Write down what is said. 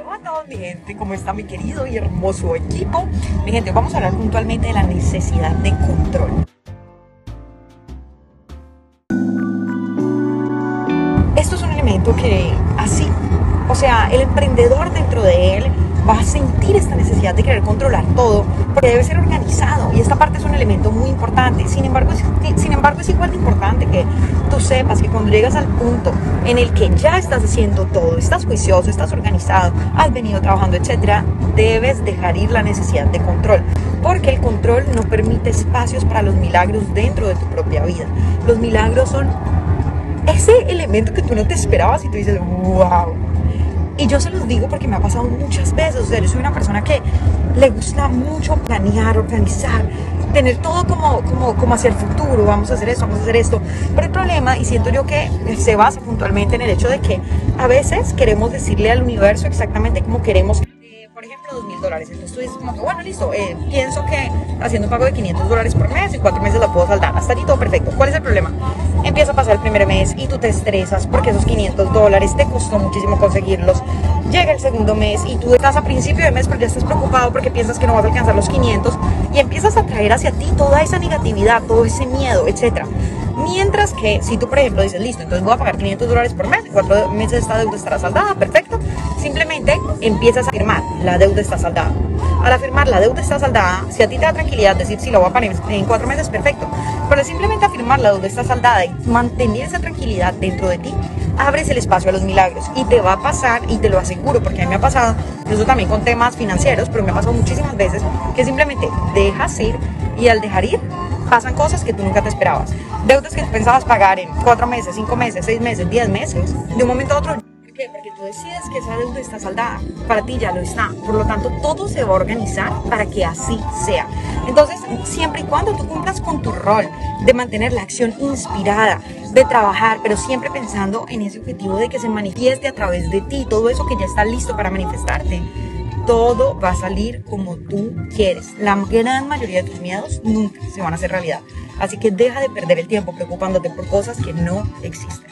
Hola a todos mi gente, ¿cómo está mi querido y hermoso equipo? Mi gente, vamos a hablar puntualmente de la necesidad de control. Esto es un elemento que así, o sea, el emprendedor dentro de él va a sentir esta necesidad de querer controlar todo, porque debe ser organizado y esta parte es un elemento muy importante. Sin embargo, es, sin embargo, es igual de importante que tú sepas que cuando llegas al punto en el que ya estás haciendo todo, estás juicioso, estás organizado, has venido trabajando, etcétera, debes dejar ir la necesidad de control, porque el control no permite espacios para los milagros dentro de tu propia vida. Los milagros son ese elemento que tú no te esperabas y tú dices, wow y yo se los digo porque me ha pasado muchas veces. O sea, yo soy una persona que le gusta mucho planear, organizar, tener todo como, como, como hacia el futuro. Vamos a hacer esto, vamos a hacer esto. Pero el problema, y siento yo que se basa puntualmente en el hecho de que a veces queremos decirle al universo exactamente como queremos dólares. Entonces tú dices como que, bueno, listo, eh, pienso que haciendo un pago de 500 dólares por mes, en cuatro meses la puedo saldar. Hasta allí todo perfecto. ¿Cuál es el problema? Empieza a pasar el primer mes y tú te estresas porque esos 500 dólares te costó muchísimo conseguirlos. Llega el segundo mes y tú estás a principio de mes porque ya estás preocupado porque piensas que no vas a alcanzar los 500 y empiezas a traer hacia ti toda esa negatividad, todo ese miedo, etcétera. Mientras que si tú, por ejemplo, dices, listo, entonces voy a pagar 500 dólares por mes, cuatro meses esta deuda estará saldada, perfecto. Simplemente empiezas a firmar, la deuda está saldada. Al afirmar la deuda está saldada, si a ti te da tranquilidad decir si lo voy a pagar en cuatro meses, perfecto. Pero simplemente afirmar la deuda está saldada y mantener esa tranquilidad dentro de ti, abres el espacio a los milagros y te va a pasar, y te lo aseguro, porque a mí me ha pasado, incluso también con temas financieros, pero me ha pasado muchísimas veces, que simplemente dejas ir y al dejar ir pasan cosas que tú nunca te esperabas. Deudas que pensabas pagar en cuatro meses, cinco meses, seis meses, diez meses, de un momento a otro. ¿Por qué? Porque tú decides que esa deuda está saldada. Para ti ya lo está. Por lo tanto, todo se va a organizar para que así sea. Entonces, siempre y cuando tú cumplas con tu rol de mantener la acción inspirada, de trabajar, pero siempre pensando en ese objetivo de que se manifieste a través de ti, todo eso que ya está listo para manifestarte todo va a salir como tú quieres. La gran mayoría de tus miedos nunca se van a hacer realidad. Así que deja de perder el tiempo preocupándote por cosas que no existen.